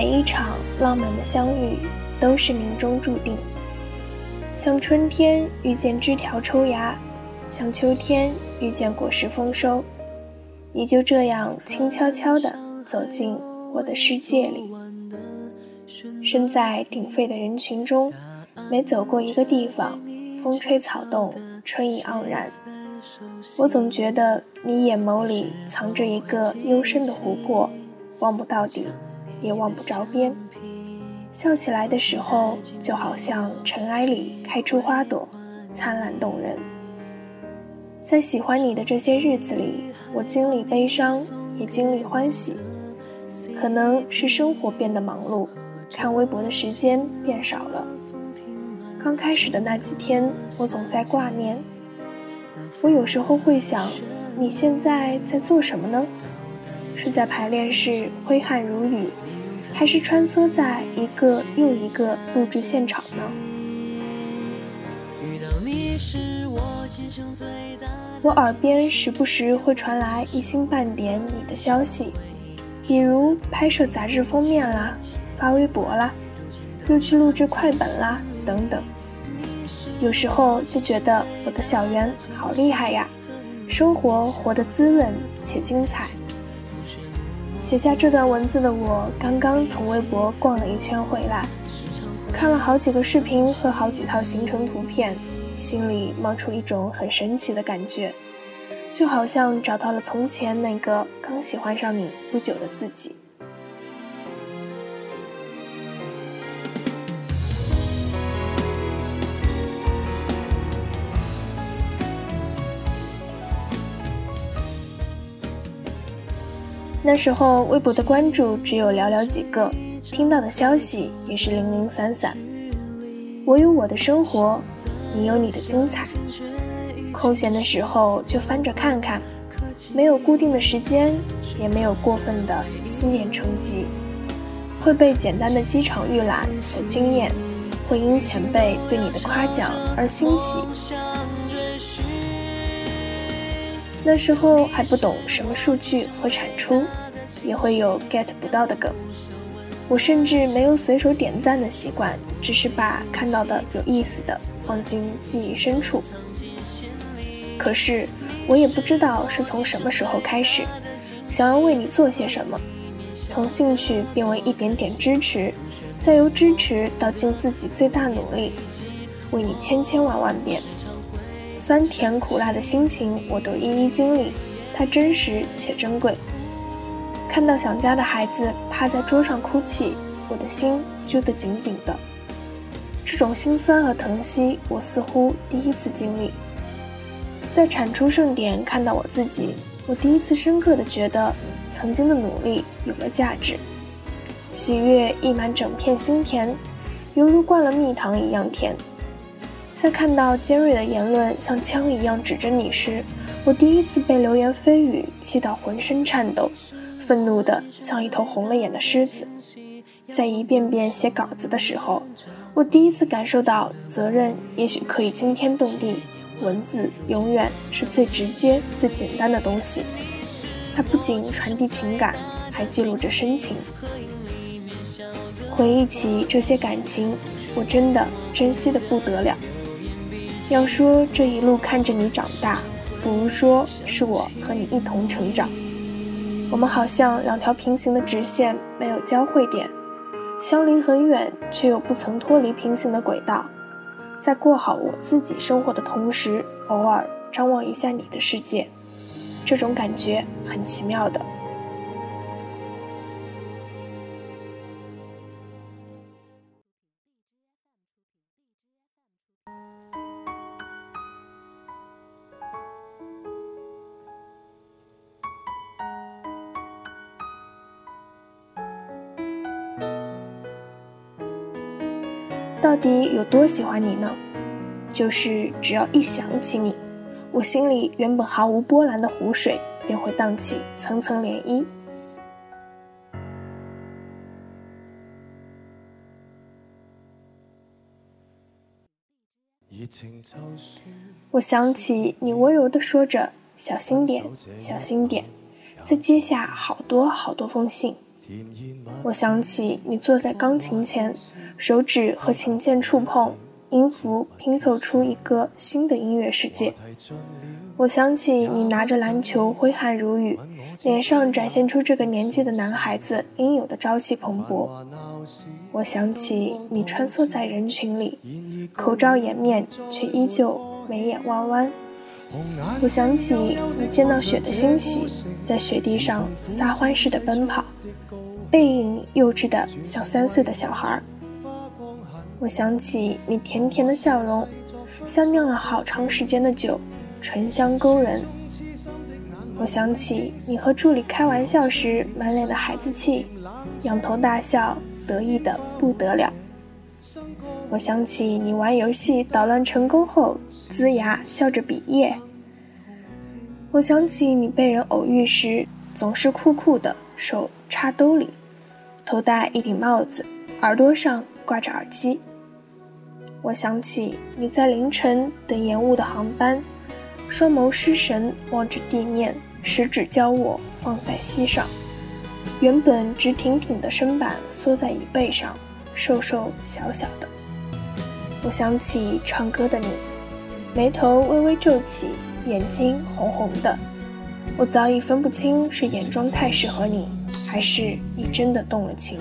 每一场浪漫的相遇都是命中注定。像春天遇见枝条抽芽，像秋天遇见果实丰收，你就这样轻悄悄地走进我的世界里。身在鼎沸的人群中，每走过一个地方，风吹草动，春意盎然。我总觉得你眼眸里藏着一个幽深的湖泊，望不到底，也望不着边。笑起来的时候，就好像尘埃里开出花朵，灿烂动人。在喜欢你的这些日子里，我经历悲伤，也经历欢喜。可能是生活变得忙碌，看微博的时间变少了。刚开始的那几天，我总在挂念。我有时候会想，你现在在做什么呢？是在排练室挥汗如雨，还是穿梭在一个又一个录制现场呢？我耳边时不时会传来一星半点你的消息，比如拍摄杂志封面啦，发微博啦，又去录制快本啦，等等。有时候就觉得我的小圆好厉害呀，生活活得滋润且精彩。写下这段文字的我，刚刚从微博逛了一圈回来，看了好几个视频和好几套行程图片，心里冒出一种很神奇的感觉，就好像找到了从前那个刚喜欢上你不久的自己。那时候微博的关注只有寥寥几个，听到的消息也是零零散散。我有我的生活，你有你的精彩。空闲的时候就翻着看看，没有固定的时间，也没有过分的思念成疾，会被简单的机场预览所惊艳，会因前辈对你的夸奖而欣喜。那时候还不懂什么数据和产出，也会有 get 不到的梗。我甚至没有随手点赞的习惯，只是把看到的有意思的放进记忆深处。可是我也不知道是从什么时候开始，想要为你做些什么，从兴趣变为一点点支持，再由支持到尽自己最大努力，为你千千万万遍。酸甜苦辣的心情，我都一一经历，它真实且珍贵。看到想家的孩子趴在桌上哭泣，我的心揪得紧紧的。这种心酸和疼惜，我似乎第一次经历。在产出盛典看到我自己，我第一次深刻的觉得，曾经的努力有了价值，喜悦溢满整片心田，犹如灌了蜜糖一样甜。在看到尖锐的言论像枪一样指着你时，我第一次被流言蜚语气到浑身颤抖，愤怒的像一头红了眼的狮子。在一遍遍写稿子的时候，我第一次感受到责任也许可以惊天动地，文字永远是最直接、最简单的东西。它不仅传递情感，还记录着深情。回忆起这些感情，我真的珍惜的不得了。要说这一路看着你长大，不如说是我和你一同成长。我们好像两条平行的直线，没有交汇点，相离很远，却又不曾脱离平行的轨道。在过好我自己生活的同时，偶尔张望一下你的世界，这种感觉很奇妙的。到底有多喜欢你呢？就是只要一想起你，我心里原本毫无波澜的湖水便会荡起层层涟漪。我想起你温柔的说着“小心点，小心点”，再接下好多好多封信，我想起你坐在钢琴前，手指和琴键触碰，音符拼凑出一个新的音乐世界。我想起你拿着篮球挥汗如雨，脸上展现出这个年纪的男孩子应有的朝气蓬勃。我想起你穿梭在人群里，口罩掩面，却依旧眉眼弯弯。我想起你见到雪的欣喜，在雪地上撒欢似的奔跑，背影幼稚的像三岁的小孩。我想起你甜甜的笑容，像酿了好长时间的酒。醇香勾人。我想起你和助理开玩笑时满脸的孩子气，仰头大笑，得意的不得了。我想起你玩游戏捣乱成功后，龇牙笑着比耶。我想起你被人偶遇时，总是酷酷的，手插兜里，头戴一顶帽子，耳朵上挂着耳机。我想起你在凌晨等延误的航班。双眸失神，望着地面，食指交握，放在膝上。原本直挺挺的身板缩在椅背上，瘦瘦小小的。我想起唱歌的你，眉头微微皱起，眼睛红红的。我早已分不清是眼妆太适合你，还是你真的动了情。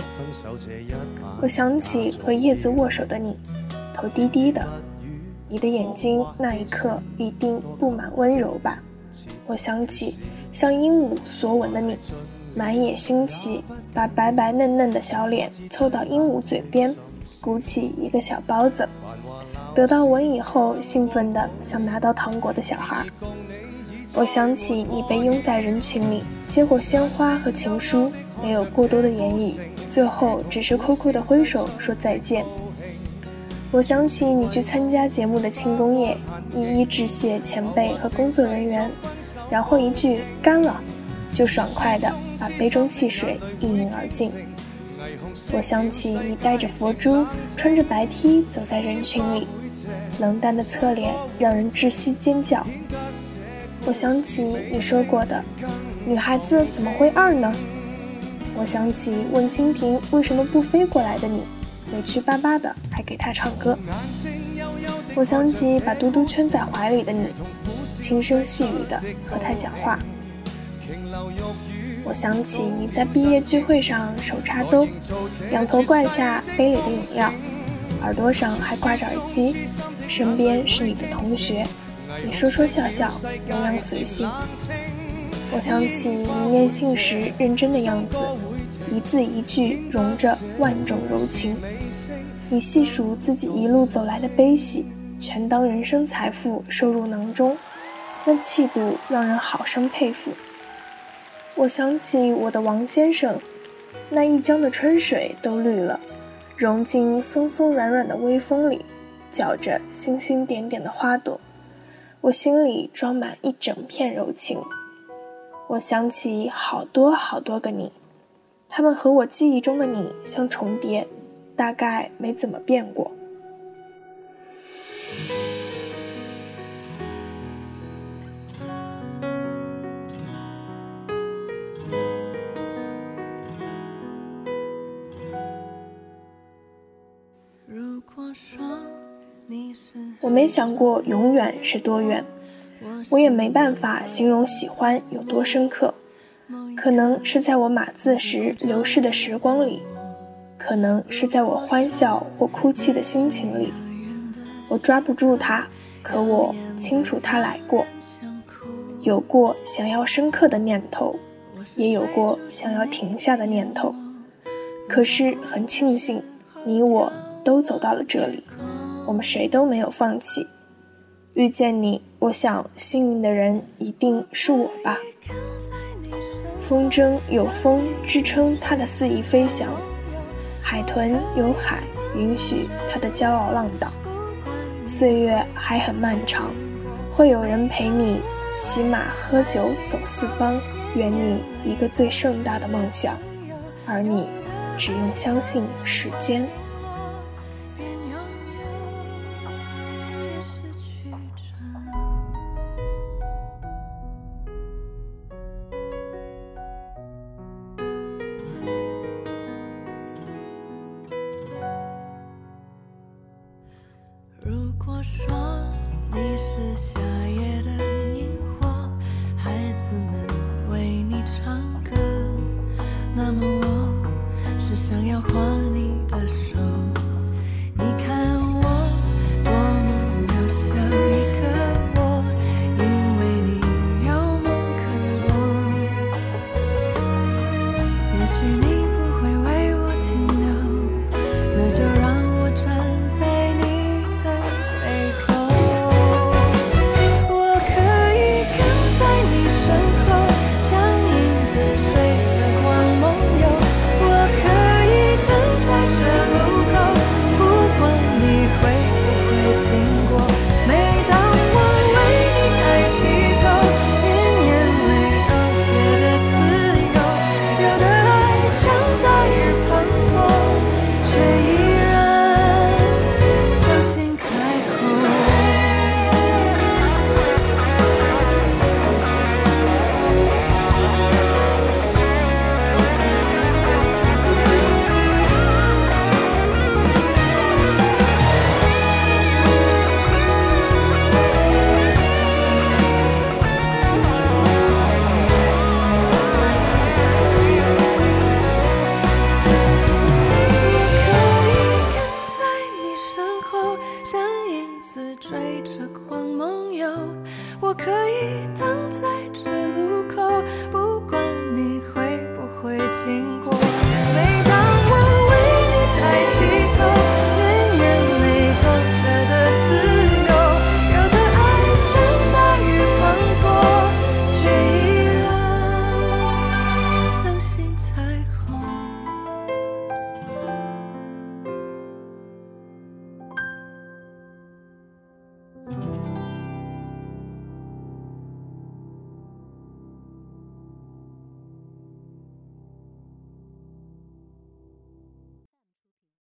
我想起和叶子握手的你，头低低的。你的眼睛那一刻一定布满温柔吧？我想起像鹦鹉索吻的你，满眼新奇，把白白嫩嫩的小脸凑到鹦鹉嘴边，鼓起一个小包子，得到吻以后兴奋的像拿到糖果的小孩。我想起你被拥在人群里，接过鲜花和情书，没有过多的言语，最后只是酷酷的挥手说再见。我想起你去参加节目的庆功宴，一一致谢前辈和工作人员，然后一句干了，就爽快的把杯中汽水一饮而尽。我想起你带着佛珠，穿着白 T 走在人群里，冷淡的侧脸让人窒息尖叫。我想起你说过的，女孩子怎么会二呢？我想起问蜻蜓为什么不飞过来的你。委屈巴巴的，还给他唱歌。我想起把嘟嘟圈在怀里的你，轻声细语的和他讲话。我想起你在毕业聚会上手插兜，仰头灌下杯里的饮料，耳朵上还挂着耳机，身边是你的同学，你说说笑笑，洋洋随性。我想起你念信时认真的样子。一字一句融着万种柔情，你细数自己一路走来的悲喜，全当人生财富收入囊中，那气度让人好生佩服。我想起我的王先生，那一江的春水都绿了，融进松松软软的微风里，搅着星星点点的花朵，我心里装满一整片柔情。我想起好多好多个你。他们和我记忆中的你相重叠，大概没怎么变过。我没想过永远是多远，我也没办法形容喜欢有多深刻。可能是在我码字时流逝的时光里，可能是在我欢笑或哭泣的心情里，我抓不住它，可我清楚它来过。有过想要深刻的念头，也有过想要停下的念头。可是很庆幸，你我都走到了这里，我们谁都没有放弃。遇见你，我想幸运的人一定是我吧。风筝有风支撑它的肆意飞翔，海豚有海允许它的骄傲浪荡。岁月还很漫长，会有人陪你骑马喝酒走四方，圆你一个最盛大的梦想，而你只用相信时间。如果说你是夏。